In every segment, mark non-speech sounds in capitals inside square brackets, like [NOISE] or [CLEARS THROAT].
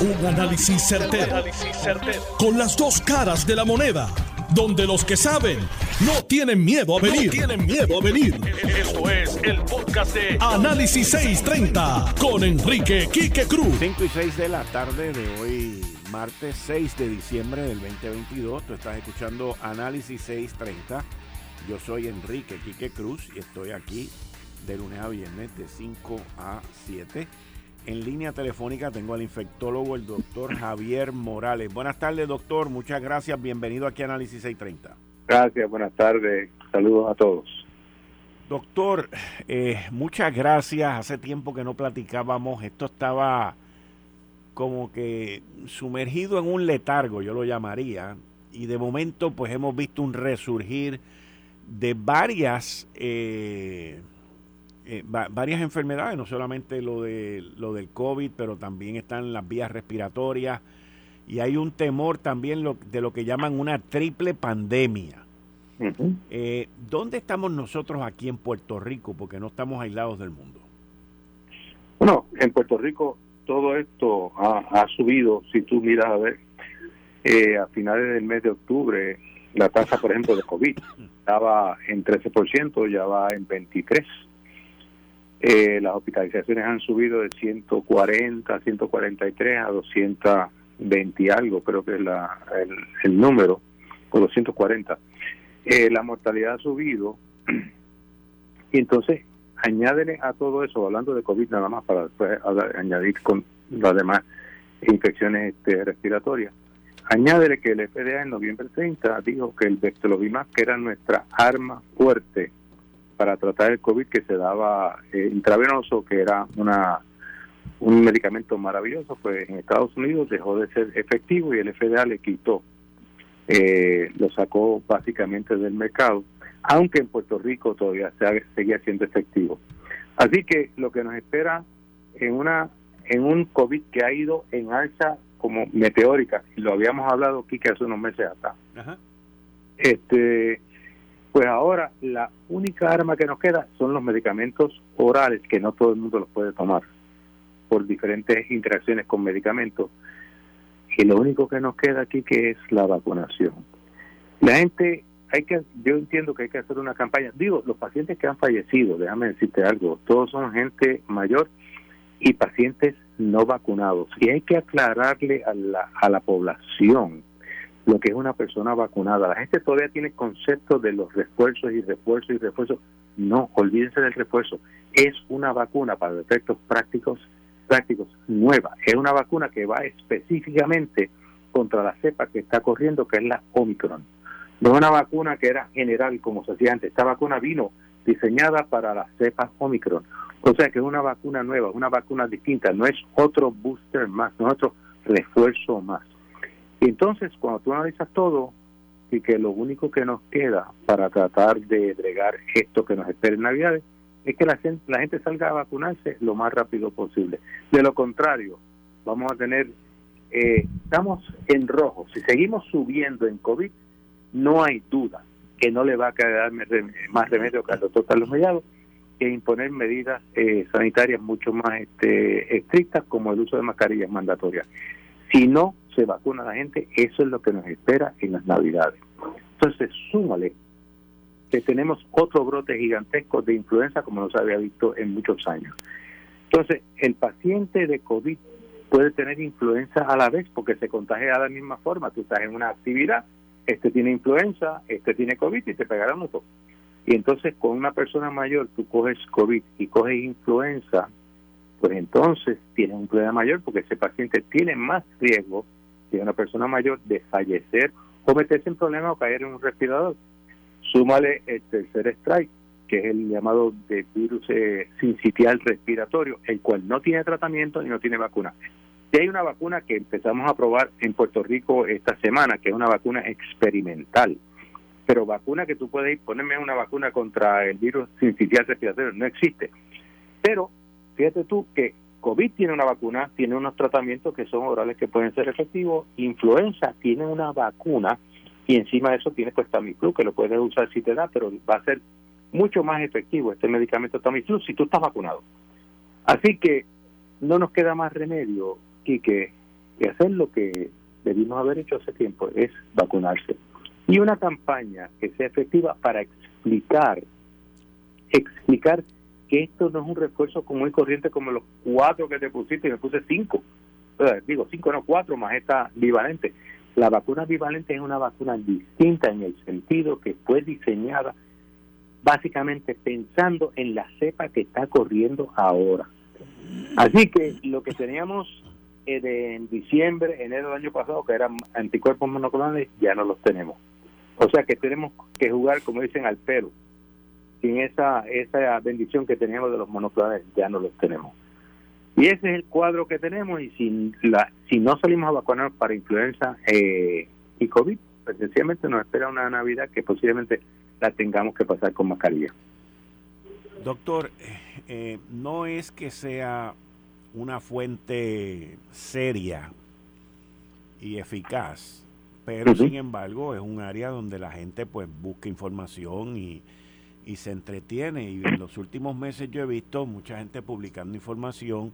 Un análisis certero, Con las dos caras de la moneda. Donde los que saben no tienen miedo a venir. tienen miedo a venir. Esto es el podcast de Análisis 630 con Enrique Quique Cruz. 5 y 6 de la tarde de hoy, martes 6 de diciembre del 2022. Tú estás escuchando Análisis 630. Yo soy Enrique Quique Cruz y estoy aquí de lunes a viernes de 5 a 7 en línea telefónica tengo al infectólogo, el doctor [LAUGHS] Javier Morales. Buenas tardes, doctor. Muchas gracias. Bienvenido aquí a Análisis 630. Gracias, buenas tardes. Saludos a todos. Doctor, eh, muchas gracias. Hace tiempo que no platicábamos. Esto estaba como que sumergido en un letargo, yo lo llamaría. Y de momento, pues hemos visto un resurgir de varias eh, eh, varias enfermedades, no solamente lo, de, lo del COVID, pero también están las vías respiratorias y hay un temor también de lo que llaman una triple pandemia. Eh, ¿Dónde estamos nosotros aquí en Puerto Rico? Porque no estamos aislados del mundo. Bueno, en Puerto Rico todo esto ha, subido. Si tú miras a ver, eh, a finales del mes de octubre, la tasa, por ejemplo, de COVID [LAUGHS] estaba en 13%, ya va en 23%. Eh, las hospitalizaciones han subido de 140, 143 a 220 y algo, creo que es la, el, número, o 240. Eh, la mortalidad ha subido y entonces añádele a todo eso, hablando de COVID nada más para después añadir con las demás infecciones este, respiratorias, añádele que el FDA en noviembre 30 dijo que el Vectolovimax, que era nuestra arma fuerte para tratar el COVID que se daba eh, intravenoso, que era una un medicamento maravilloso, pues en Estados Unidos dejó de ser efectivo y el FDA le quitó, eh, lo sacó básicamente del mercado, aunque en Puerto Rico todavía se, seguía siendo efectivo. Así que lo que nos espera en una en un COVID que ha ido en alza como meteórica, y lo habíamos hablado aquí que hace unos meses atrás. Este pues ahora la única arma que nos queda son los medicamentos orales, que no todo el mundo los puede tomar por diferentes interacciones con medicamentos. Y lo único que nos queda aquí que es la vacunación. La gente, hay que, yo entiendo que hay que hacer una campaña. Digo, los pacientes que han fallecido, déjame decirte algo, todos son gente mayor y pacientes no vacunados. Y hay que aclararle a la, a la población lo que es una persona vacunada. La gente todavía tiene conceptos de los refuerzos y refuerzos y refuerzos. No, olvídense del refuerzo. Es una vacuna para efectos prácticos, prácticos nueva. Es una vacuna que va específicamente contra la cepa que está corriendo, que es la Omicron. No es una vacuna que era general como se hacía antes. Esta vacuna vino diseñada para la cepa Omicron. O sea que es una vacuna nueva, una vacuna distinta. No es otro booster más, no es otro refuerzo más. Entonces, cuando tú analizas todo, y que lo único que nos queda para tratar de bregar esto que nos espera en Navidades, es que la gente, la gente salga a vacunarse lo más rápido posible. De lo contrario, vamos a tener, eh, estamos en rojo. Si seguimos subiendo en COVID, no hay duda que no le va a quedar más remedio que al doctor Carlos Mellado que imponer medidas eh, sanitarias mucho más este, estrictas como el uso de mascarillas mandatorias. Si no se vacuna la gente, eso es lo que nos espera en las Navidades. Entonces, súmale que tenemos otro brote gigantesco de influenza como no se había visto en muchos años. Entonces, el paciente de COVID puede tener influenza a la vez porque se contagia de la misma forma. Tú estás en una actividad, este tiene influenza, este tiene COVID y te pegarán otro. Y entonces con una persona mayor tú coges COVID y coges influenza, pues entonces tienes un problema mayor porque ese paciente tiene más riesgo que una persona mayor de fallecer o meterse en problemas o caer en un respirador. Súmale el tercer strike, que es el llamado de virus eh, sincitial respiratorio, el cual no tiene tratamiento y no tiene vacuna. Y hay una vacuna que empezamos a probar en Puerto Rico esta semana, que es una vacuna experimental. Pero vacuna que tú puedes ir, ponerme una vacuna contra el virus sincitial respiratorio, no existe. Pero Fíjate tú que COVID tiene una vacuna, tiene unos tratamientos que son orales que pueden ser efectivos, influenza tiene una vacuna y encima de eso tiene pues Tamiflu que lo puedes usar si te da, pero va a ser mucho más efectivo este medicamento Tamiflu si tú estás vacunado. Así que no nos queda más remedio, que y hacer lo que debimos haber hecho hace tiempo, es vacunarse. Y una campaña que sea efectiva para explicar, explicar que esto no es un refuerzo común y corriente como los cuatro que te pusiste y me puse cinco. digo, cinco no cuatro más esta bivalente. La vacuna bivalente es una vacuna distinta en el sentido que fue diseñada básicamente pensando en la cepa que está corriendo ahora. Así que lo que teníamos eh, en diciembre, enero del año pasado, que eran anticuerpos monoclonales, ya no los tenemos. O sea que tenemos que jugar, como dicen, al pelo. Sin esa, esa bendición que teníamos de los monoclonales, ya no los tenemos. Y ese es el cuadro que tenemos y si, la, si no salimos a vacunar para influenza eh, y COVID, pues sencillamente nos espera una Navidad que posiblemente la tengamos que pasar con mascarilla. Doctor, eh, no es que sea una fuente seria y eficaz, pero sin embargo es un área donde la gente pues busca información y, y se entretiene. Y en los últimos meses yo he visto mucha gente publicando información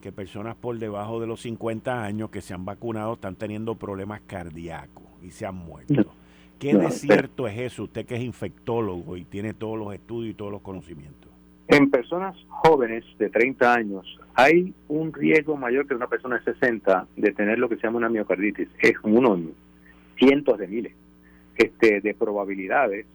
que personas por debajo de los 50 años que se han vacunado están teniendo problemas cardíacos y se han muerto. ¿Qué de cierto es eso? Usted que es infectólogo y tiene todos los estudios y todos los conocimientos. En personas jóvenes de 30 años hay un riesgo mayor que una persona de 60 de tener lo que se llama una miocarditis. Es uno en cientos de miles este, de probabilidades,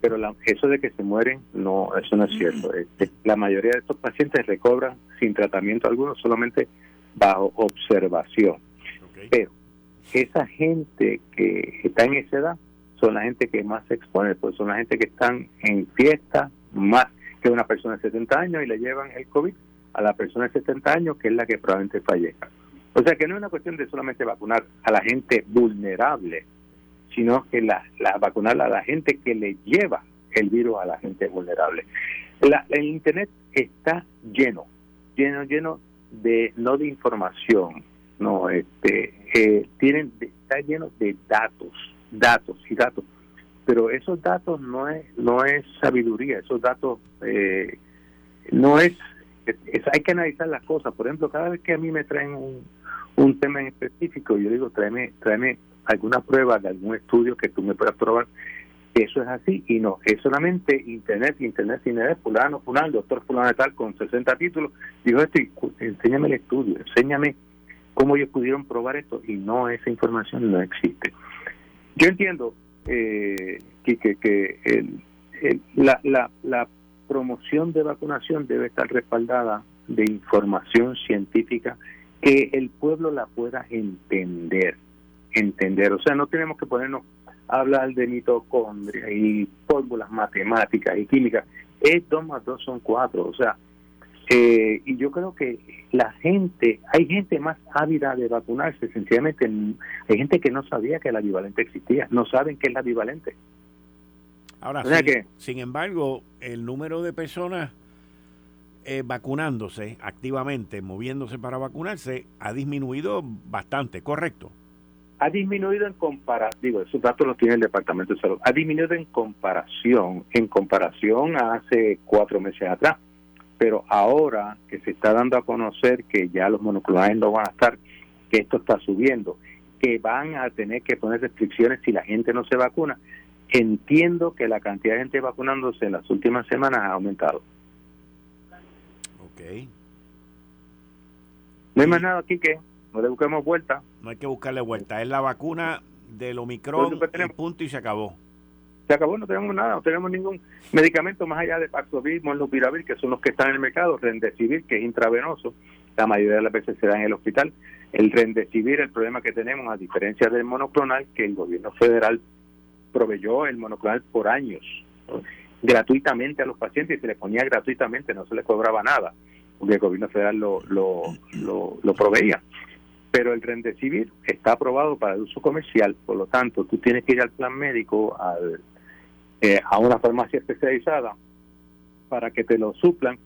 pero eso de que se mueren, no, eso no es cierto. Este, la mayoría de estos pacientes recobran sin tratamiento alguno, solamente bajo observación. Pero esa gente que está en esa edad son la gente que más se expone, pues son la gente que están en fiesta más que una persona de 70 años y le llevan el COVID a la persona de 70 años, que es la que probablemente fallezca. O sea que no es una cuestión de solamente vacunar a la gente vulnerable, sino que la, la vacunar a la gente que le lleva el virus a la gente vulnerable. el Internet está lleno, lleno, lleno de, no de información, no, este, eh, tienen, está lleno de datos, datos y datos. Pero esos datos no es, no es sabiduría, esos datos eh, no es, hay que analizar las cosas. Por ejemplo, cada vez que a mí me traen un, un tema en específico, yo digo, tráeme, tráeme alguna prueba de algún estudio que tú me puedas probar eso es así y no, es solamente internet, internet, internet, fulano, fulano, doctor fulano tal con 60 títulos, dijo esto y enséñame el estudio, enséñame cómo ellos pudieron probar esto y no, esa información no existe. Yo entiendo eh, que, que, el, la, la, la promoción de vacunación debe estar respaldada de información científica que el pueblo la pueda entender, entender. O sea, no tenemos que ponernos a hablar de mitocondria y fórmulas matemáticas y químicas. Es dos más dos son cuatro. O sea, eh, y yo creo que la gente, hay gente más ávida de vacunarse, sencillamente hay gente que no sabía que la bivalente existía, no saben qué es la bivalente. Ahora, sin, embargo, el número de personas eh, vacunándose activamente, moviéndose para vacunarse, ha disminuido bastante, ¿correcto? Ha disminuido en comparación, digo, esos datos los tiene el Departamento de Salud, ha disminuido en comparación, en comparación a hace cuatro meses atrás pero ahora que se está dando a conocer que ya los monoclonales no van a estar, que esto está subiendo, que van a tener que poner restricciones si la gente no se vacuna, entiendo que la cantidad de gente vacunándose en las últimas semanas ha aumentado. Ok. No hay más nada aquí que no le busquemos vuelta. No hay que buscarle vuelta, es la vacuna del Omicron, punto y se acabó se acabó, no tenemos nada, no tenemos ningún medicamento más allá de Paxlovid, Molnupiravir, que son los que están en el mercado, Remdesivir, que es intravenoso, la mayoría de las veces se da en el hospital. El Remdesivir, el problema que tenemos, a diferencia del monoclonal, que el gobierno federal proveyó el monoclonal por años, gratuitamente a los pacientes, y se le ponía gratuitamente, no se le cobraba nada, porque el gobierno federal lo, lo, lo, lo proveía pero el Remdesivir está aprobado para el uso comercial, por lo tanto, tú tienes que ir al plan médico, al, eh, a una farmacia especializada para que te lo suplan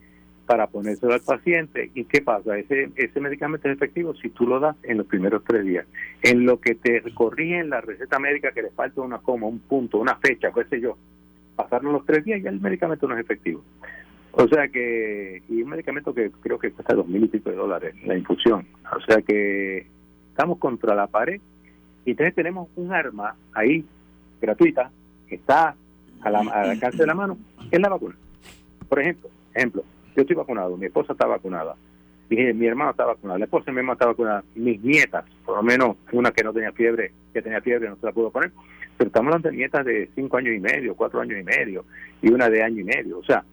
para ponérselo al paciente. ¿Y qué pasa? Ese, ese medicamento es efectivo si tú lo das en los primeros tres días. En lo que te corrigen la receta médica que le falta una coma, un punto, una fecha, qué sé yo, pasaron los tres días y ya el medicamento no es efectivo. O sea que, y un medicamento que creo que cuesta dos mil y pico de dólares la infusión. O sea que estamos contra la pared y entonces tenemos un arma ahí gratuita que está a la, al alcance de la mano, es la vacuna. Por ejemplo, ejemplo, yo estoy vacunado, mi esposa está vacunada, mi, mi hermano está vacunado, la esposa de mi hermano está vacunada, mis nietas, por lo menos una que no tenía fiebre, que tenía fiebre no se la pudo poner, pero estamos hablando de nietas de cinco años y medio, cuatro años y medio y una de año y medio. O sea,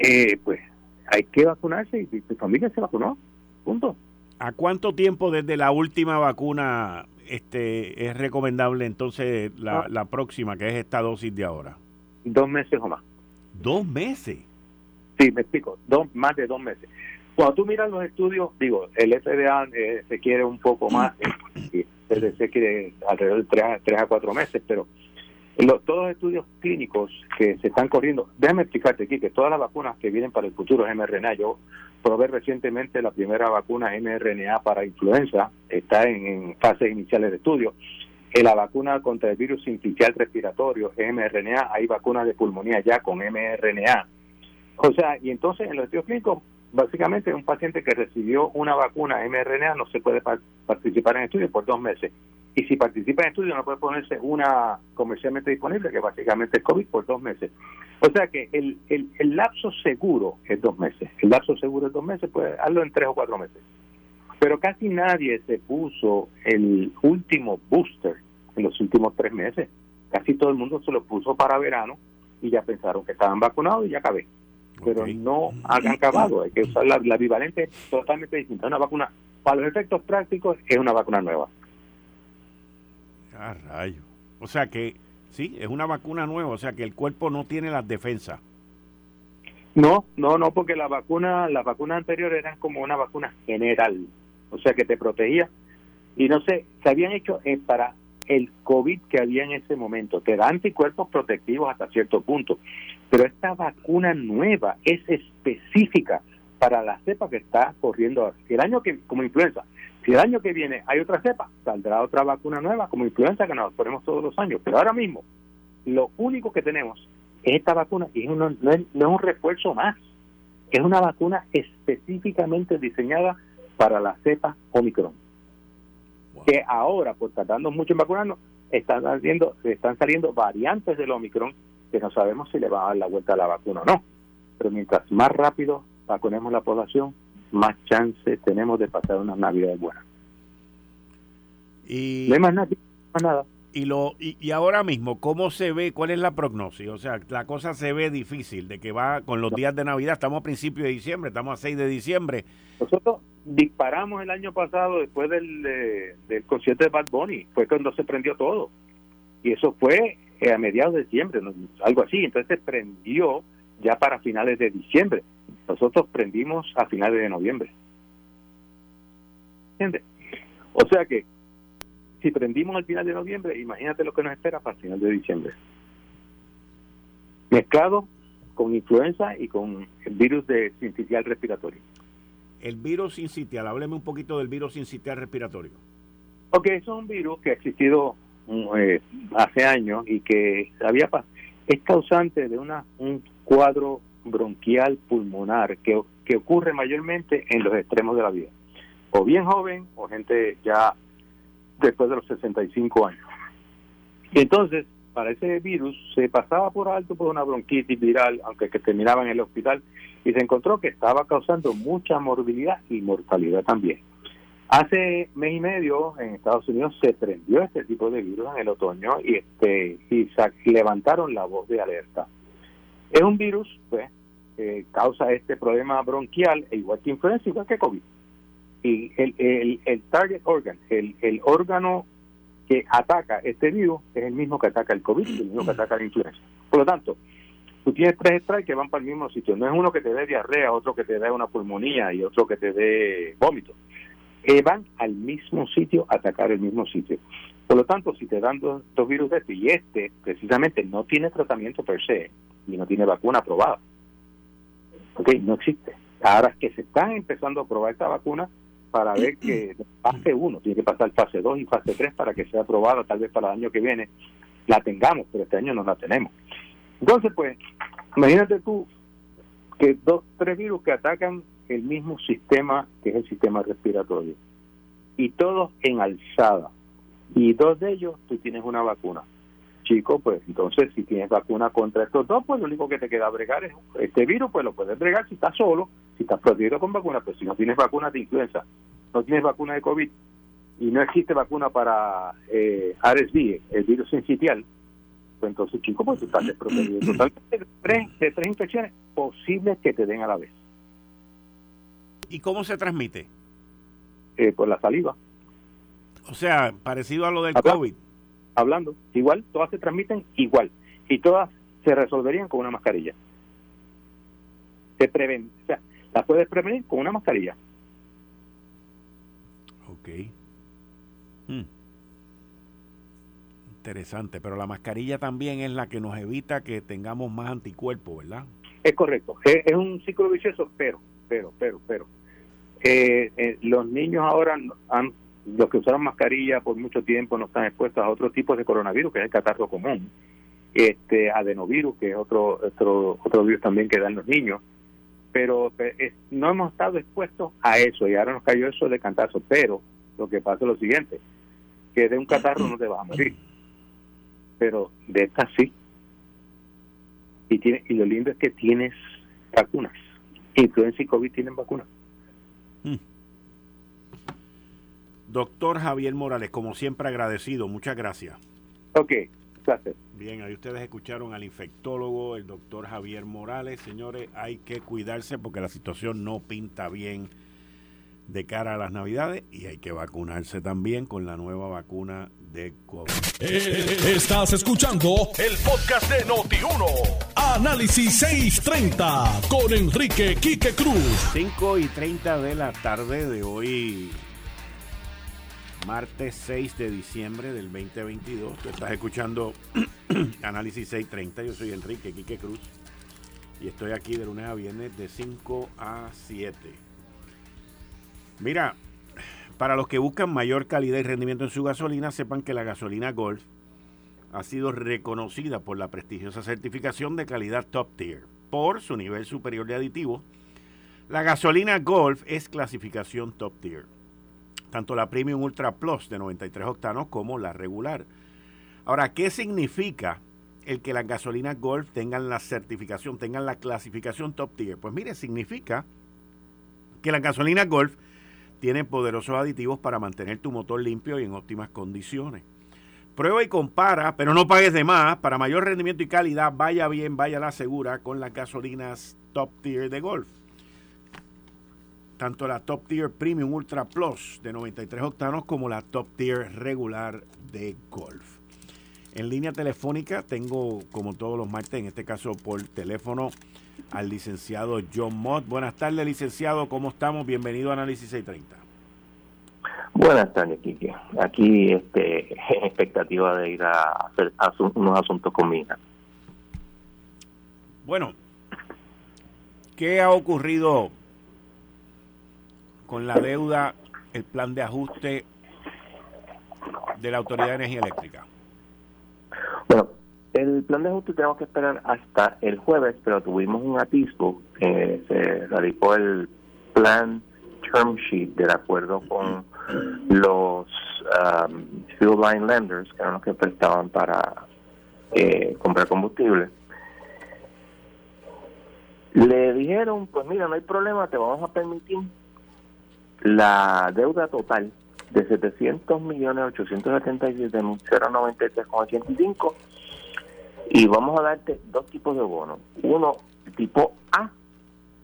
eh, pues hay que vacunarse y tu familia se vacunó. Punto. ¿A cuánto tiempo desde la última vacuna este es recomendable entonces la, ah. la próxima, que es esta dosis de ahora? Dos meses o más. ¿Dos meses? Sí, me explico. Dos, más de dos meses. Cuando tú miras los estudios, digo, el FDA eh, se quiere un poco más, eh, CDC quiere alrededor de tres a, cuatro meses, pero los, todos los estudios clínicos que se están corriendo, déjame explicarte aquí que todas las vacunas que vienen para el futuro es mRNA. Yo probé recientemente la primera vacuna mRNA para influenza, está en, fases iniciales de estudio. En la vacuna contra el virus sincicial respiratorio, mRNA, hay vacunas de pulmonía ya con mRNA. O sea, y entonces en los estudios clínicos básicamente un paciente que recibió una vacuna mRNA no se puede participar en estudios por dos meses. Y si participa en estudios no puede ponerse una comercialmente disponible, que básicamente es COVID, por dos meses. O sea que el, el, el lapso seguro es dos meses. El lapso seguro es dos meses, puede hacerlo en tres o cuatro meses. Pero casi nadie se puso el último booster en los últimos tres meses. Casi todo el mundo se lo puso para verano y ya pensaron que estaban vacunados y ya acabé pero no han acabado. Hay que usar la, bivalente totalmente distinta. Una vacuna, para los efectos prácticos, es una vacuna nueva. Ah, rayo. O sea que, sí, es una vacuna nueva, o sea que el cuerpo no tiene las defensas. No, no, no, porque la vacuna, las vacunas anteriores eran como una vacuna general, o sea que te protegía. Y no sé, se habían hecho eh, para el COVID que había en ese momento. Te da anticuerpos protectivos hasta cierto punto, pero esta vacuna nueva es específica para la cepa que está corriendo el año que, como influenza, si el año que viene hay otra cepa, saldrá otra vacuna nueva como influenza que nos ponemos todos los años. Pero ahora mismo, lo único que tenemos es esta vacuna y no, es, no es un refuerzo más. Es una vacuna específicamente diseñada para la cepa Omicron que ahora, por tardando mucho en vacunarnos, están saliendo, están saliendo variantes del Omicron que no sabemos si le va a dar la vuelta a la vacuna o no. Pero mientras más rápido vacunemos la población, más chance tenemos de pasar unas navidades buenas. Y... No hay más nada. Más nada. y lo y, ahora mismo cómo se ve cuál es la prognosis o sea la cosa se ve difícil de que va con los días de navidad estamos a principios de diciembre estamos a 6 de diciembre. Nosotros disparamos el año pasado después del, del concierto de Bad Bunny fue cuando se prendió todo. Y eso fue eh, a mediados de diciembre algo así entonces se prendió ya para finales de diciembre nosotros prendimos a finales de noviembre ¿entiendes? o sea que si prendimos al final de noviembre, imagínate lo que nos espera para el final de diciembre. Mezclado con influenza y con el virus de sincitial respiratorio. El virus sincitial, hábleme un poquito del virus sincitial respiratorio. Ok, eso es un virus que ha existido eh, hace años y que había es causante de una, un cuadro bronquial pulmonar que, que ocurre mayormente en los extremos de la vida. O bien joven o gente ya después de los 65 años. Y entonces, para ese virus se pasaba por alto por una bronquitis viral, aunque que terminaba en el hospital, y se encontró que estaba causando mucha morbilidad y mortalidad también. Hace mes y medio en Estados Unidos se prendió este tipo de virus en el otoño y este y levantaron la voz de alerta. Es un virus, pues, que causa este problema bronquial, e igual que influenza, igual que COVID y el, el, el target organ, el, el órgano que ataca este virus es el mismo que ataca el COVID, el mismo que ataca la influenza. Por lo tanto, tú tienes tres strikes que van para el mismo sitio. No es uno que te dé diarrea, otro que te dé una pulmonía y otro que te dé vómito. Que van al mismo sitio a atacar el mismo sitio. Por lo tanto, si te dan dos, dos virus de este y este precisamente no tiene tratamiento per se y no tiene vacuna aprobada, ok, no existe. Ahora que se están empezando a probar esta vacuna, para ver que fase 1 tiene que pasar fase 2 y fase 3 para que sea aprobada, tal vez para el año que viene la tengamos, pero este año no la tenemos. Entonces, pues, imagínate tú que dos, tres virus que atacan el mismo sistema que es el sistema respiratorio. y todos en alzada. Y dos de ellos, tú tienes una vacuna. Chico, pues entonces si tienes vacuna contra estos dos, pues lo único que te queda bregar es este virus, pues lo puedes bregar si estás solo, si estás protegido con vacuna, pues si no tienes vacuna de influenza, no tienes vacuna de COVID y no existe vacuna para eh, RSV, el virus sincitial, pues entonces, chico, pues tú estás desprotegido totalmente de tres, de tres infecciones posibles que te den a la vez. ¿Y cómo se transmite? Eh, por la saliva. O sea, parecido a lo del COVID. Hablando, igual, todas se transmiten igual. Y todas se resolverían con una mascarilla. Se prevén, o sea, las puedes prevenir con una mascarilla. Ok. Hmm. Interesante, pero la mascarilla también es la que nos evita que tengamos más anticuerpos, ¿verdad? Es correcto, es, un ciclo vicioso, pero, pero, pero, pero. Eh, eh, los niños ahora han los que usaron mascarilla por mucho tiempo no están expuestos a otros tipos de coronavirus, que es el catarro común, este adenovirus, que es otro otro otro virus también que dan los niños, pero no hemos estado expuestos a eso y ahora nos cayó eso de cantazo, pero lo que pasa es lo siguiente, que de un catarro no te vas a morir, pero de esta sí. Y, tiene, y lo lindo es que tienes vacunas. Influenza y COVID tienen vacunas. Mm. Doctor Javier Morales, como siempre agradecido, muchas gracias. Ok, gracias. Bien, ahí ustedes escucharon al infectólogo, el doctor Javier Morales. Señores, hay que cuidarse porque la situación no pinta bien de cara a las navidades y hay que vacunarse también con la nueva vacuna de COVID. Eh, estás escuchando el podcast de Noti1. Análisis 630 con Enrique Quique Cruz. 5 y 30 de la tarde de hoy, martes 6 de diciembre del 2022. Tú estás escuchando [CLEARS THROAT] Análisis 630. Yo soy Enrique Quique Cruz y estoy aquí de lunes a viernes de 5 a 7. Mira, para los que buscan mayor calidad y rendimiento en su gasolina, sepan que la gasolina Golf ha sido reconocida por la prestigiosa certificación de calidad Top Tier por su nivel superior de aditivos. La gasolina Golf es clasificación Top Tier tanto la Premium Ultra Plus de 93 octanos como la regular. Ahora, ¿qué significa el que las gasolinas Golf tengan la certificación, tengan la clasificación top tier? Pues mire, significa que las gasolinas Golf tienen poderosos aditivos para mantener tu motor limpio y en óptimas condiciones. Prueba y compara, pero no pagues de más. Para mayor rendimiento y calidad, vaya bien, vaya la segura con las gasolinas top tier de Golf tanto la Top Tier Premium Ultra Plus de 93 octanos como la Top Tier regular de Golf. En línea telefónica tengo, como todos los martes, en este caso por teléfono, al licenciado John Mott. Buenas tardes, licenciado, ¿cómo estamos? Bienvenido a Análisis 630. Buenas tardes, Kike. Aquí este, [LAUGHS] en expectativa de ir a hacer unos asuntos con mi hija. Bueno, ¿qué ha ocurrido con la deuda, el plan de ajuste de la Autoridad de Energía Eléctrica? Bueno, el plan de ajuste tenemos que esperar hasta el jueves, pero tuvimos un atisbo, que se radicó el plan term sheet del acuerdo con los um, fuel line lenders, que eran los que prestaban para eh, comprar combustible. Le dijeron, pues mira, no hay problema, te vamos a permitir la deuda total de 700 millones 877 mil 093,85 y vamos a darte dos tipos de bonos. Uno, tipo A,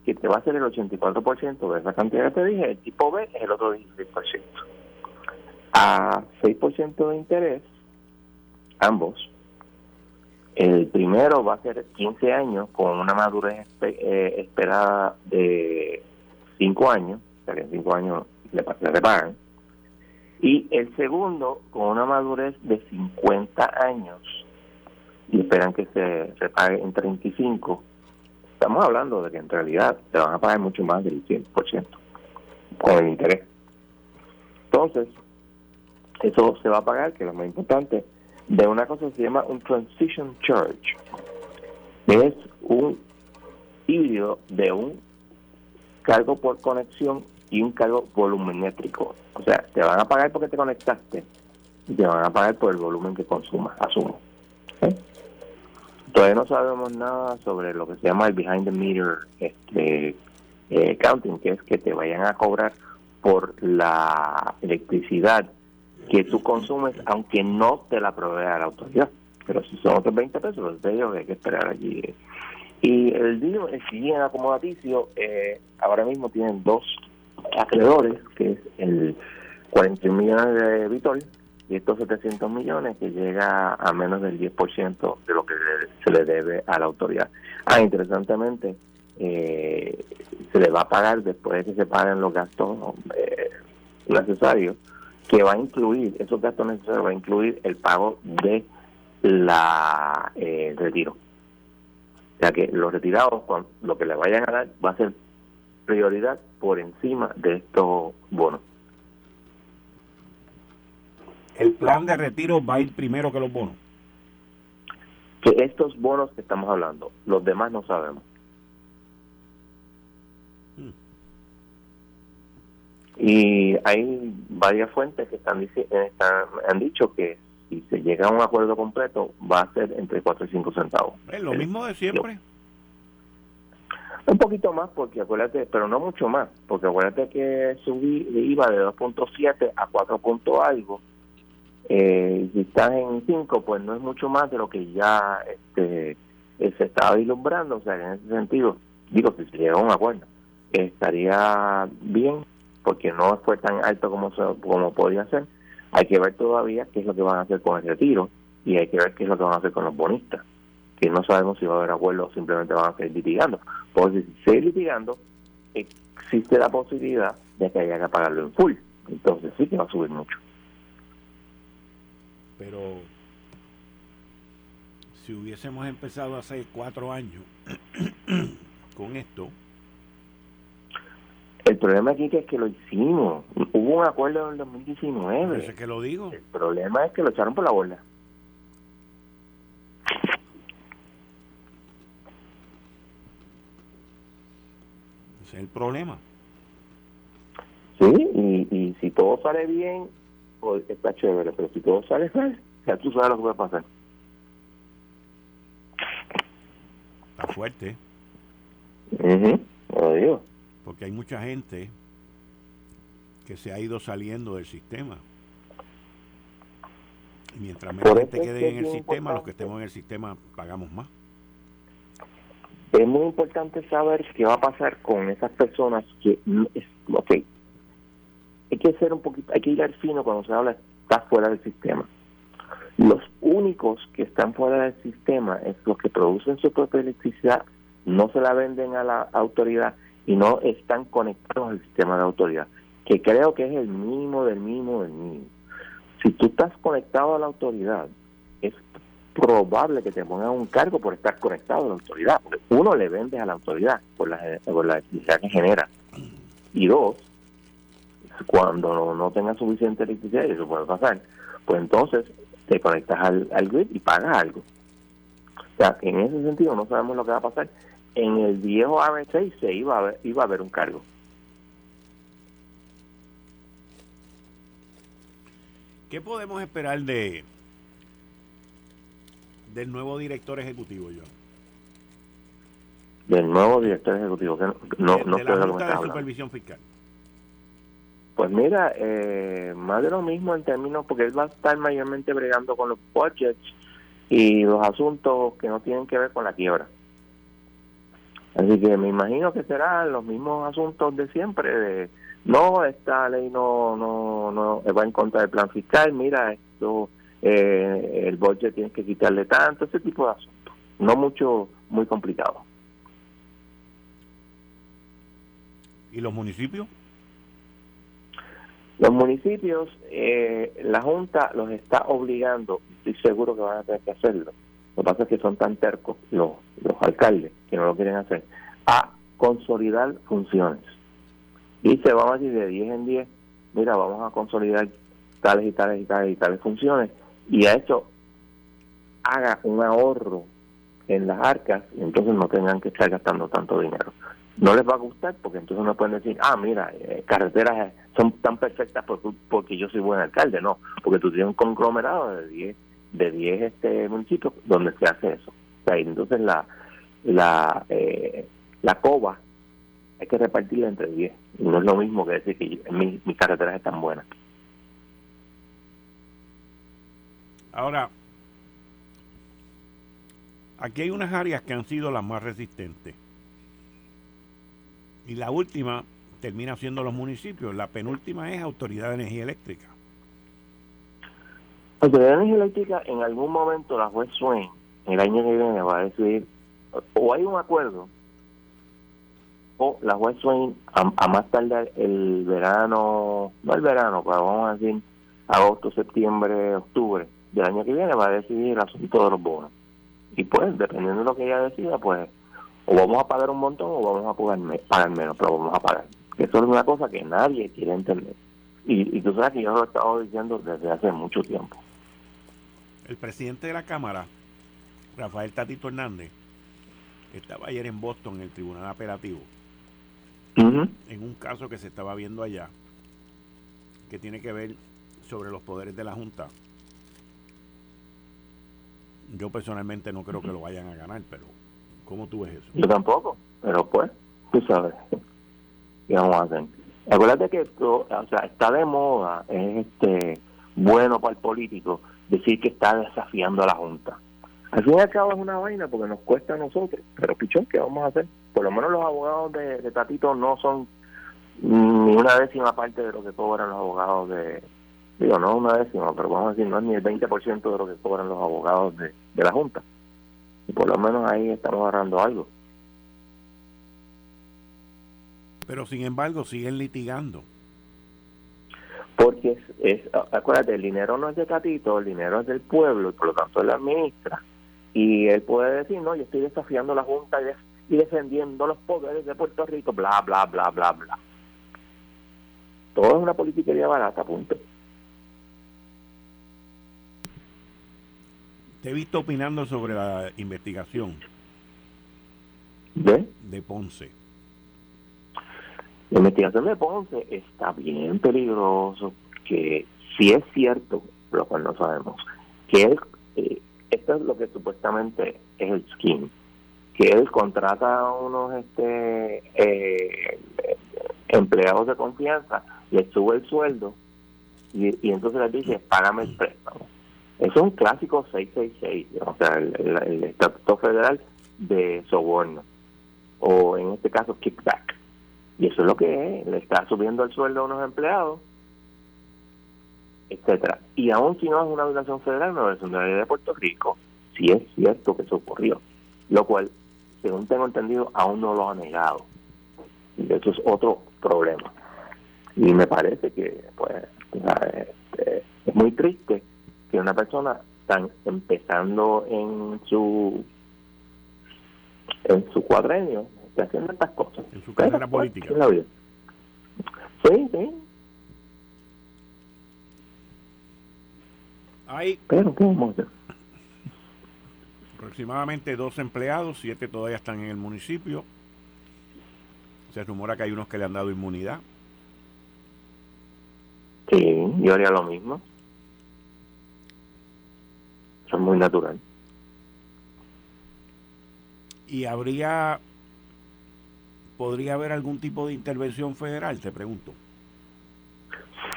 que te va a ser el 84% de esa cantidad que te dije, el tipo B es el otro 16%. A 6% de interés, ambos. El primero va a ser 15 años con una madurez eh, esperada de 5 años que en cinco años le, repagan. Y el segundo, con una madurez de 50 años, y esperan que se repague en 35, estamos hablando de que en realidad te van a pagar mucho más del 100% con el interés. Entonces, eso se va a pagar, que es lo más importante, de una cosa que se llama un transition charge. Es un híbrido de un cargo por conexión y un cargo volumétrico. O sea, te van a pagar porque te conectaste y te van a pagar por el volumen que consumas, asumo. Todavía no sabemos nada sobre lo que se llama el behind the meter este, eh, counting, que es que te vayan a cobrar por la electricidad que tú consumes, aunque no te la provea la autoridad. Pero si son otros 20 pesos, los de ellos hay que esperar allí. Y el DIO es bien acomodaticio. Eh, ahora mismo tienen dos acreedores, que es el 41 millones de Vitol y estos 700 millones que llega a menos del 10% de lo que se le debe a la autoridad. Ah, interesantemente, eh, se le va a pagar después de que se paguen los gastos eh, necesarios, que va a incluir, esos gastos necesarios va a incluir el pago de la eh, retiro. O sea que los retirados, lo que le vayan a dar, va a ser prioridad por encima de estos bonos el plan de retiro va a ir primero que los bonos. Que estos bonos que estamos hablando, los demás no sabemos. Hmm. Y hay varias fuentes que están, están, han dicho que si se llega a un acuerdo completo va a ser entre 4 y 5 centavos. Es lo mismo de siempre. Un poquito más, porque acuérdate, pero no mucho más, porque acuérdate que subí, iba de 2.7 a 4. algo eh, si estás en 5, pues no es mucho más de lo que ya este, eh, se estaba vislumbrando. O sea, en ese sentido, digo, si se llega a un acuerdo, estaría bien, porque no fue tan alto como, como podía ser. Hay que ver todavía qué es lo que van a hacer con el retiro y hay que ver qué es lo que van a hacer con los bonistas. Que no sabemos si va a haber acuerdo o simplemente van a seguir litigando. Porque si sigue litigando, existe la posibilidad de que haya que pagarlo en full. Entonces sí que va a subir mucho. Pero si hubiésemos empezado hace cuatro años [CLEARS THROAT] con esto. El problema aquí es que lo hicimos. Hubo un acuerdo en el 2019. Ese que lo digo. El problema es que lo echaron por la borda. Ese es el problema. Sí, y, y si todo sale bien, está chévere, pero si todo sale mal, ya tú sabes lo que va a pasar. Está fuerte. lo digo. Porque hay mucha gente que se ha ido saliendo del sistema. Y mientras menos gente quede en el sistema, los que estemos en el sistema pagamos más. Es muy importante saber qué va a pasar con esas personas que, ok, hay que ser un poquito, hay que ir al fino cuando se habla está fuera del sistema. Los únicos que están fuera del sistema es los que producen su propia electricidad, no se la venden a la autoridad y no están conectados al sistema de autoridad, que creo que es el mínimo del mínimo del mínimo. Si tú estás conectado a la autoridad, es probable que te pongan un cargo por estar conectado a la autoridad. Uno, le vendes a la autoridad por la, por la electricidad que genera. Y dos, cuando no, tengas suficiente electricidad, y eso puede pasar, pues entonces te conectas al, al grid y pagas algo. O sea, en ese sentido no sabemos lo que va a pasar. En el viejo RSA se iba a ver, iba a haber un cargo. ¿Qué podemos esperar de del nuevo director ejecutivo, yo? Del nuevo director ejecutivo, que no, no, de, la Junta de Supervisión Fiscal. Pues mira, eh, más de lo mismo en términos, porque él va a estar mayormente bregando con los budgets y los asuntos que no tienen que ver con la quiebra. Así que me imagino que serán los mismos asuntos de siempre, de no, esta ley no, no, no va en contra del plan fiscal, mira, esto, eh, el budget tiene que quitarle tanto, ese tipo de asuntos. No mucho, muy complicado. ¿Y los municipios? Los municipios, eh, la Junta los está obligando, estoy seguro que van a tener que hacerlo. Lo que pasa es que son tan tercos los, los alcaldes que no lo quieren hacer, a consolidar funciones. Dice, vamos a decir de 10 en 10, mira, vamos a consolidar tales y tales y tales y tales funciones, y a eso haga un ahorro en las arcas y entonces no tengan que estar gastando tanto dinero. no les va a gustar porque entonces no pueden decir, ah, mira, eh, carreteras son tan perfectas porque yo soy buen alcalde. No, porque tú tienes un conglomerado de 10 de 10 este, municipios donde se hace eso. O sea, entonces la, la, eh, la coba hay que repartirla entre 10. no es lo mismo que decir que mis, mis carreteras están buenas. Ahora, aquí hay unas áreas que han sido las más resistentes. Y la última termina siendo los municipios. La penúltima es Autoridad de Energía Eléctrica. Autoridad de Energía Eléctrica, en algún momento la juez Swain, el año que viene, va a decidir, o hay un acuerdo, o la juez Swain, a, más tarde el verano, no el verano, pero vamos a decir agosto, septiembre, octubre del año que viene, va a decidir el asunto de los bonos. Y pues, dependiendo de lo que ella decida, pues o vamos a pagar un montón o vamos a pagar, pagar menos, pero vamos a pagar. Eso es una cosa que nadie quiere entender. Y, y tú sabes que yo lo he estado diciendo desde hace mucho tiempo. El presidente de la Cámara, Rafael Tatito Hernández, estaba ayer en Boston, en el Tribunal Apelativo, en un caso que se estaba viendo allá, que tiene que ver sobre los poderes de la Junta. Yo personalmente no creo que lo vayan a ganar, pero ¿Cómo tú ves eso? Yo tampoco, pero pues, tú sabes. [LAUGHS] ¿Qué vamos a hacer? Acuérdate que esto, o sea, está de moda, es este bueno para el político decir que está desafiando a la Junta. Al fin y al cabo es una vaina porque nos cuesta a nosotros, pero pichón, ¿qué vamos a hacer? Por lo menos los abogados de, de Tatito no son ni una décima parte de lo que cobran los abogados de, digo, no una décima, pero vamos a decir, no es ni el 20% de lo que cobran los abogados de, de la Junta y por lo menos ahí estamos agarrando algo. Pero sin embargo siguen litigando. Porque es, acuérdate, el dinero no es de Catito, el dinero es del pueblo y por lo tanto él administra. Y él puede decir, no, yo estoy desafiando la Junta y, defendiendo los poderes de Puerto Rico, bla, bla, bla, bla, bla. Todo es una politiquería barata, punto. Te he visto opinando sobre la investigación de, de Ponce. La investigación de Ponce está bien peligroso, que si es cierto, lo cual no sabemos, que él, eh, esto es lo que supuestamente es el skin, que él contrata a unos este eh, empleados de confianza, le sube el sueldo y, y entonces le dice, págame el préstamo eso es un clásico 666, o sea, el, Estatuto Federal de soborno, o en este caso kickback. Y eso es lo que es, le está subiendo el sueldo a unos empleados, etcétera. Y aún si no es una violación federal, no es una ley de Puerto Rico, si es cierto que eso ocurrió, lo cual, según tengo entendido, aún no lo ha negado. Y eso es otro problema. Y me parece que, pues, este, es muy triste que una persona está empezando en su en su cuadrenio está haciendo estas cosas. En su carrera política. sí sí. Hay pero aproximadamente dos empleados siete todavía están en el municipio. Se rumora que hay unos que le han dado inmunidad. Sí yo haría lo mismo muy natural. ¿Y habría, podría haber algún tipo de intervención federal, te pregunto?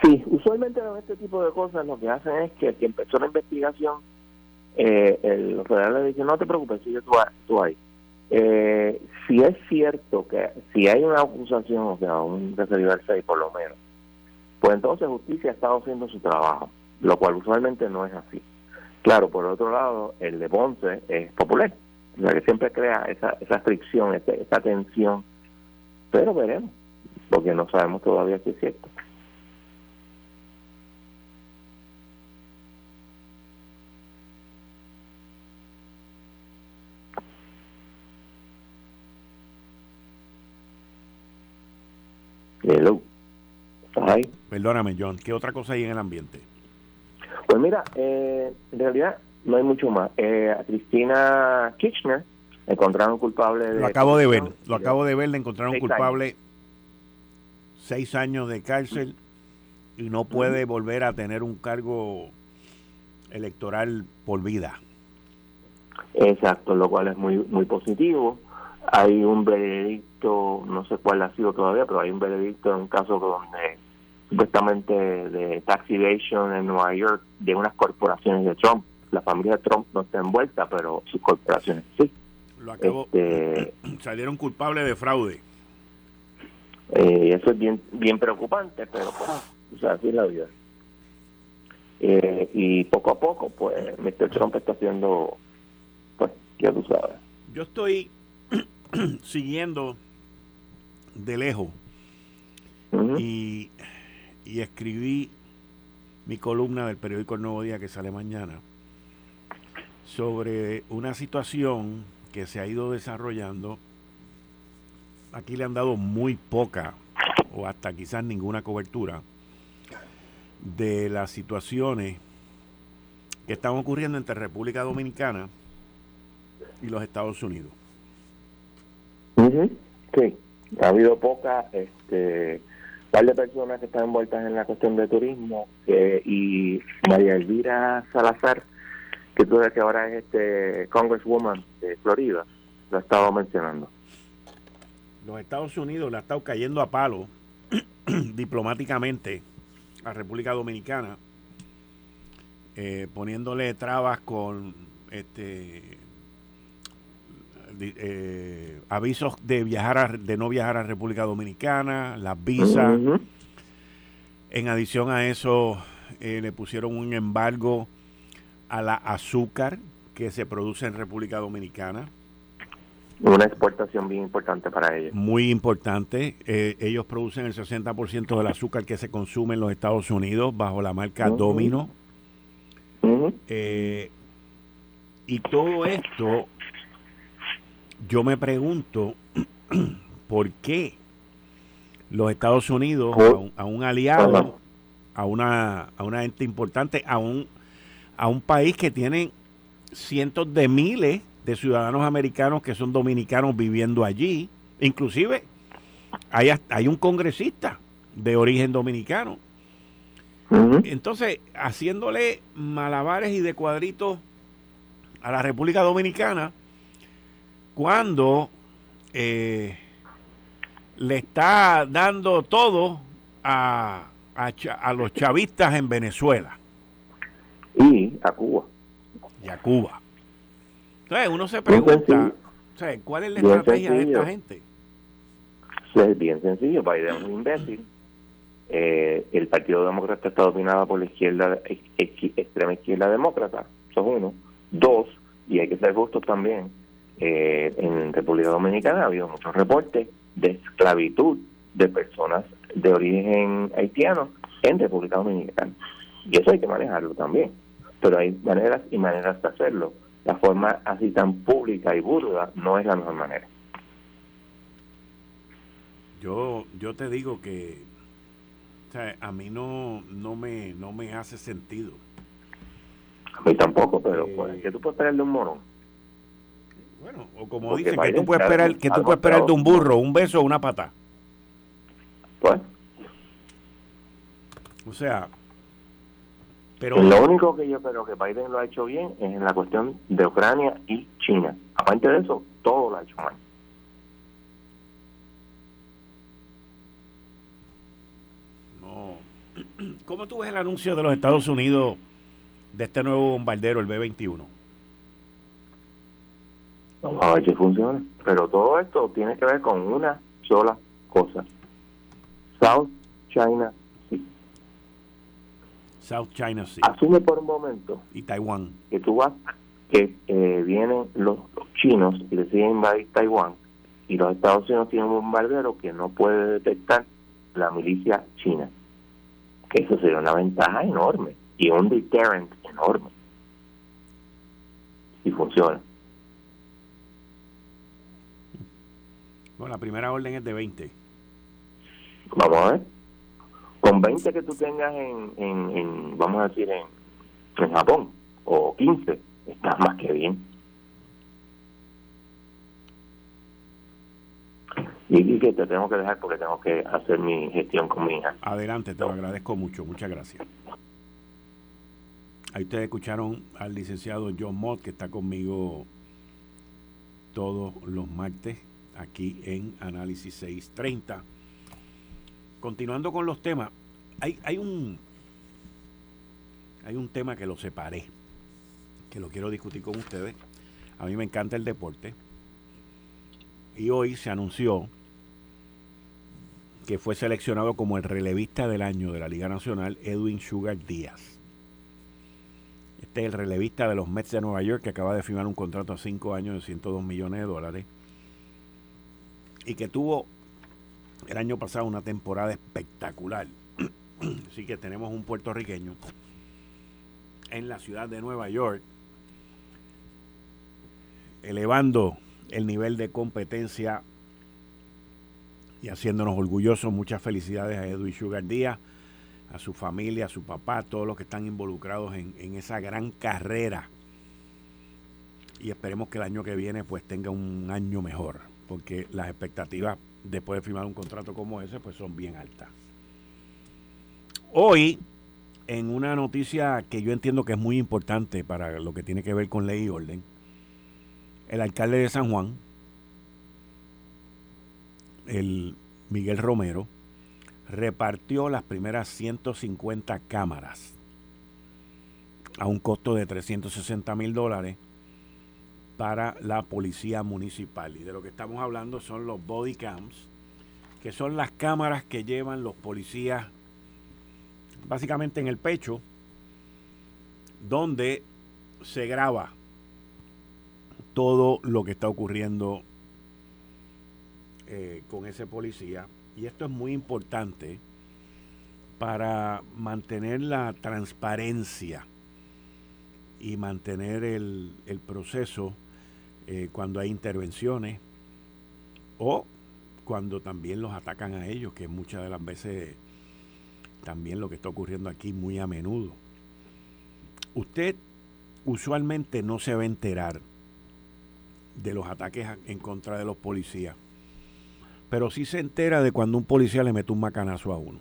Sí, usualmente en este tipo de cosas lo que hacen es que el que empezó la investigación, eh, el federal le dice, no te preocupes, sigue tú, tú ahí. Eh, si es cierto que si hay una acusación, o sea, un referido al 6 por lo menos, pues entonces justicia ha estado haciendo su trabajo, lo cual usualmente no es así. Claro, por otro lado, el de Ponce es popular, o que siempre crea esa, esa fricción, esa, tensión, pero veremos, porque no sabemos todavía si es cierto. Hello. Perdóname, John, ¿qué otra cosa hay en el ambiente? Pues mira, eh, en realidad no hay mucho más. Eh, a Cristina Kirchner encontraron culpable de... Lo acabo de ver, lo acabo de ver, le encontraron culpable seis años de cárcel y no puede volver a tener un cargo electoral por vida. Exacto, lo cual es muy muy positivo. Hay un veredicto, no sé cuál ha sido todavía, pero hay un veredicto en un caso donde supuestamente de tax evasion en Nueva York de unas corporaciones de Trump. La familia de Trump no está envuelta, pero sus corporaciones sí. Lo acabo, este, [CLEARS THROAT] salieron culpables de fraude. Eh, eso es bien bien preocupante, pero pues, o sea, así es la vida. Eh, y poco a poco, pues, Mr. Trump está haciendo, pues, ya tú sabes. Yo estoy [CLEARS THROAT] siguiendo de lejos y, y escribí mi columna del periódico El Nuevo Día que sale mañana sobre una situación que se ha ido desarrollando. Aquí le han dado muy poca o hasta quizás ninguna cobertura de las situaciones que están ocurriendo entre República Dominicana y los Estados Unidos. Sí, ha habido poca, este, par de personas que están envueltas en la cuestión de turismo y María Elvira Salazar, que tú que ahora es este Congresswoman de Florida, lo ha estado mencionando. Los Estados Unidos le ha estado cayendo a palo [CLEARS THROAT] diplomáticamente a República Dominicana, eh, poniéndole trabas con este eh, avisos de viajar de no viajar a República Dominicana, las visas. En adición a eso, eh, le pusieron un embargo a la azúcar que se produce en República Dominicana. Una exportación bien importante para ellos. Muy importante. Eh, ellos producen el 60% del azúcar que se consume en los Estados Unidos bajo la marca Domino. Eh, y todo esto, yo me pregunto, [CLEARS THROAT] ¿por qué los Estados Unidos, a un, aliado, a una, a una ente importante, a un, a un país que tiene cientos de miles de ciudadanos americanos que son dominicanos viviendo allí. Inclusive hay, hay un congresista de origen dominicano. Entonces, haciéndole malabares y de cuadritos a la República Dominicana, cuando eh, le está dando todo a, a, los chavistas en Venezuela. Y a Cuba. Y a Cuba. Entonces uno se pregunta, ¿cuál es la estrategia de esta gente? Es bien sencillo, Biden es un imbécil. Eh, el Partido Demócrata está dominado por la izquierda, extrema izquierda demócrata, eso es uno. Dos, y hay que ser justos también, eh, en República Dominicana ha habido muchos reportes de esclavitud de personas de origen haitiano en República Dominicana. Y eso hay que manejarlo también. Pero hay maneras y maneras de hacerlo la forma así tan pública y burda no es la mejor manera. Yo, yo te digo que a mí no, no, me, no me hace sentido. A mí tampoco, pero pues, ¿qué tú puedes esperar de un mono? Bueno, o como dicen, que tú puedes esperar, que tú puedes esperar de un burro, un beso o una pata. Pues. O sea, lo único que yo creo que Biden lo ha hecho bien es en la cuestión de Ucrania y China. Aparte de eso, todo lo ha hecho mal. No. [CLEARS THROAT] ¿Cómo tú ves el anuncio de los Estados Unidos de este nuevo bombardero, el B-21? Vamos a ver si funciona. Pero todo esto tiene que ver con una sola cosa. South China South China Sea. Asume por un momento. Y Taiwán. Que tú vas, que eh, vienen los, chinos y deciden invadir Taiwán y los Estados Unidos tienen un bombardero que no puede detectar la milicia china. Que eso sería una ventaja enorme y un deterrent enorme. Y funciona. Bueno, la primera orden es de 20. Vamos a ver con 20 que tú tengas en, en, vamos a decir, en, en Japón, o 15, estás más que bien. y, que te tengo que dejar porque tengo que hacer mi gestión con mi hija. Adelante, te lo agradezco mucho. Muchas gracias. Ahí ustedes escucharon al licenciado John Mott, que está conmigo todos los martes aquí en Análisis 630. Continuando con los temas, hay, hay un hay un tema que lo separé, que lo quiero discutir con ustedes. A mí me encanta el deporte. Y hoy se anunció que fue seleccionado como el relevista del año de la Liga Nacional, Edwin Sugar Díaz. Este es el relevista de los Mets de Nueva York que acaba de firmar un contrato a cinco años de 102 millones de dólares y que tuvo el año pasado una temporada espectacular. [CLEARS THROAT] Así que tenemos un puertorriqueño en la ciudad de Nueva York elevando el nivel de competencia y haciéndonos orgullosos. Muchas felicidades a Edwin Sugar Díaz, a su familia, a su papá, a todos los que están involucrados en, en, esa gran carrera. Y esperemos que el año que viene pues tenga un año mejor, porque las expectativas después de firmar un contrato como ese pues son bien altas. Hoy, en una noticia que yo entiendo que es muy importante para lo que tiene que ver con ley y orden, el alcalde de San Juan, el Miguel Romero, repartió las primeras 150 cámaras a un costo de 360 mil dólares para la policía municipal. Y de lo que estamos hablando son los body cams, que son las cámaras que llevan los policías básicamente en el pecho, donde se graba todo lo que está ocurriendo eh, con ese policía. Y esto es muy importante para mantener la transparencia y mantener el, proceso eh, cuando hay intervenciones o cuando también los atacan a ellos, que muchas de las veces también lo que está ocurriendo aquí muy a menudo. Usted usualmente no se va a enterar de los ataques en contra de los policías. Pero sí se entera de cuando un policía le mete un macanazo a uno.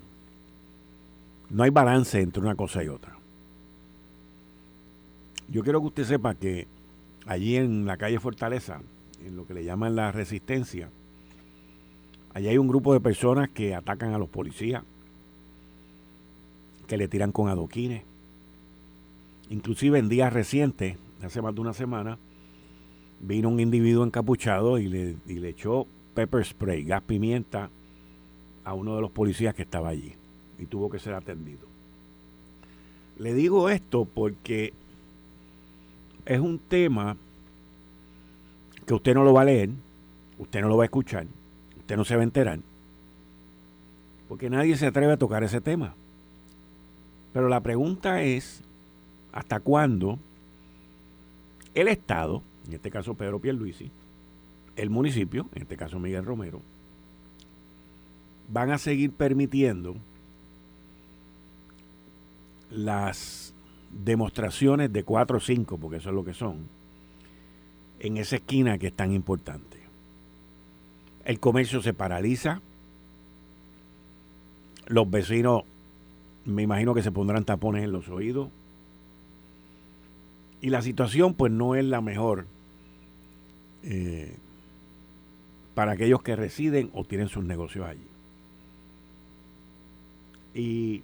No hay balance entre una cosa y otra. Yo quiero que usted sepa que allí en la calle Fortaleza, en lo que le llaman la resistencia, allí hay un grupo de personas que atacan a los policías, que le tiran con adoquines. Inclusive en días recientes, hace más de una semana, vino un individuo encapuchado y le, le echó pepper spray, gas pimienta, a uno de los policías que estaba allí y tuvo que ser atendido. Le digo esto porque es un tema que usted no lo va a leer, usted no lo va a escuchar, usted no se va a enterar, porque nadie se atreve a tocar ese tema. Pero la pregunta es, ¿hasta cuándo el Estado en este caso Pedro Pierluisi, el municipio, en este caso Miguel Romero, van a seguir permitiendo las demostraciones de 4 o 5, porque eso es lo que son, en esa esquina que es tan importante. El comercio se paraliza, los vecinos me imagino que se pondrán tapones en los oídos, y la situación pues no es la mejor eh, para aquellos que residen o tienen sus negocios allí. Y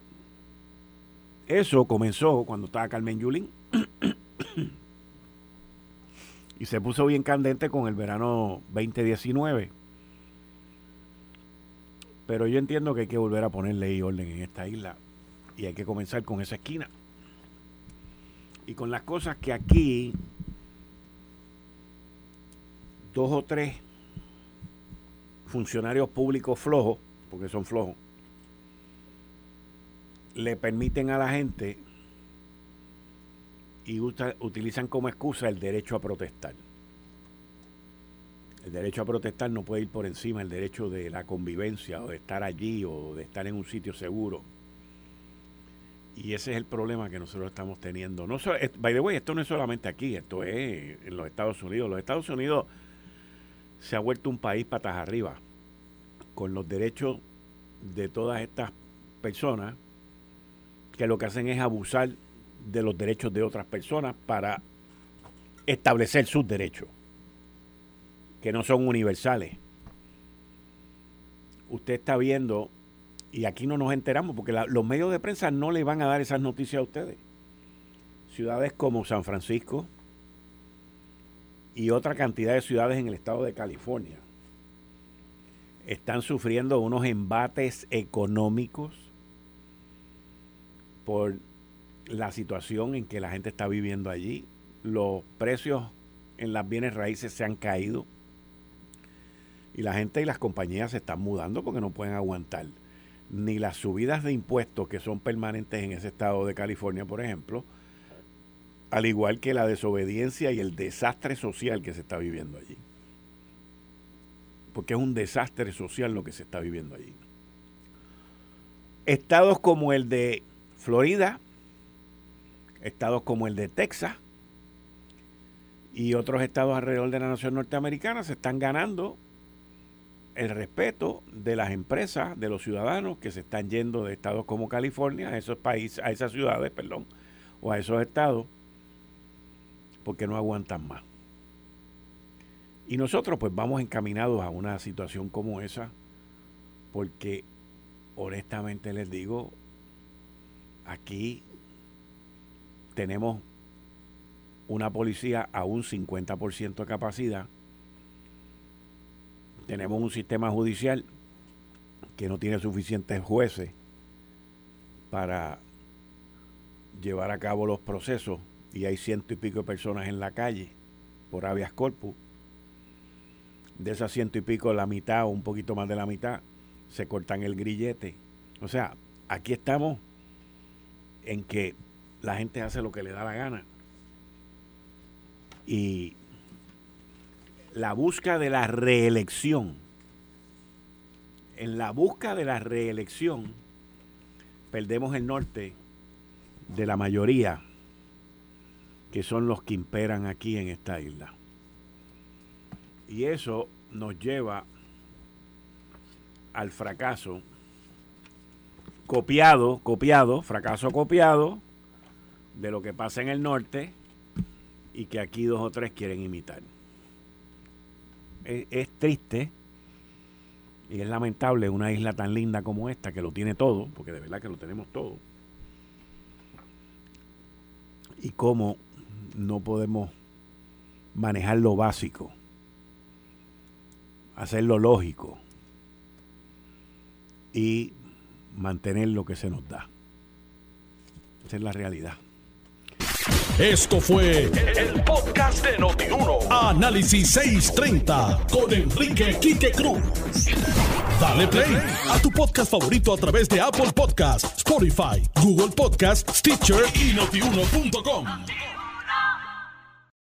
eso comenzó cuando estaba Carmen Yulín [COUGHS] y se puso bien candente con el verano 2019. Pero yo entiendo que hay que volver a poner ley y orden en esta isla y hay que comenzar con esa esquina. Y con las cosas que aquí dos o tres funcionarios públicos flojos, porque son flojos, le permiten a la gente y utilizan como excusa el derecho a protestar. El derecho a protestar no puede ir por encima del derecho de la convivencia o de estar allí o de estar en un sitio seguro. Y ese es el problema que nosotros estamos teniendo. No by the way, esto no es solamente aquí, esto es en los Estados Unidos. Los Estados Unidos se ha vuelto un país patas arriba con los derechos de todas estas personas que lo que hacen es abusar de los derechos de otras personas para establecer sus derechos, que no son universales. Usted está viendo, y aquí no nos enteramos, porque los medios de prensa no le van a dar esas noticias a ustedes. Ciudades como San Francisco y otra cantidad de ciudades en el estado de California están sufriendo unos embates económicos por la situación en que la gente está viviendo allí. Los precios en las bienes raíces se han caído y la gente y las compañías se están mudando porque no pueden aguantar ni las subidas de impuestos que son permanentes en ese estado de California, por ejemplo, al igual que la desobediencia y el desastre social que se está viviendo allí. Porque es un desastre social lo que se está viviendo allí. Estados como el de Florida, estados como el de Texas y otros estados alrededor de la nación norteamericana se están ganando el respeto de las empresas, de los ciudadanos que se están yendo de estados como California a esos países, a esas ciudades, perdón, o a esos estados, porque no aguantan más. Y nosotros pues vamos encaminados a una situación como esa, porque honestamente les digo, aquí tenemos una policía a un 50% de capacidad, tenemos un sistema judicial que no tiene suficientes jueces para llevar a cabo los procesos y hay ciento y pico de personas en la calle por habeas corpus. De esas ciento y pico, la mitad o un poquito más de la mitad se cortan el grillete. O sea, aquí estamos en que la gente hace lo que le da la gana. Y la busca de la reelección, en la busca de la reelección, perdemos el norte de la mayoría que son los que imperan aquí en esta isla. Y eso nos lleva al fracaso copiado, copiado, fracaso copiado de lo que pasa en el norte y que aquí dos o tres quieren imitar. Es, es triste y es lamentable una isla tan linda como esta que lo tiene todo, porque de verdad que lo tenemos todo. Y cómo no podemos manejar lo básico, hacer lo lógico y mantener lo que se nos da. Esa es la realidad. Esto fue el, podcast de Notiuno. Análisis 630 con Enrique Quique Cruz. Dale play a tu podcast favorito a través de Apple Podcasts, Spotify, Google Podcasts, Stitcher y notiuno.com.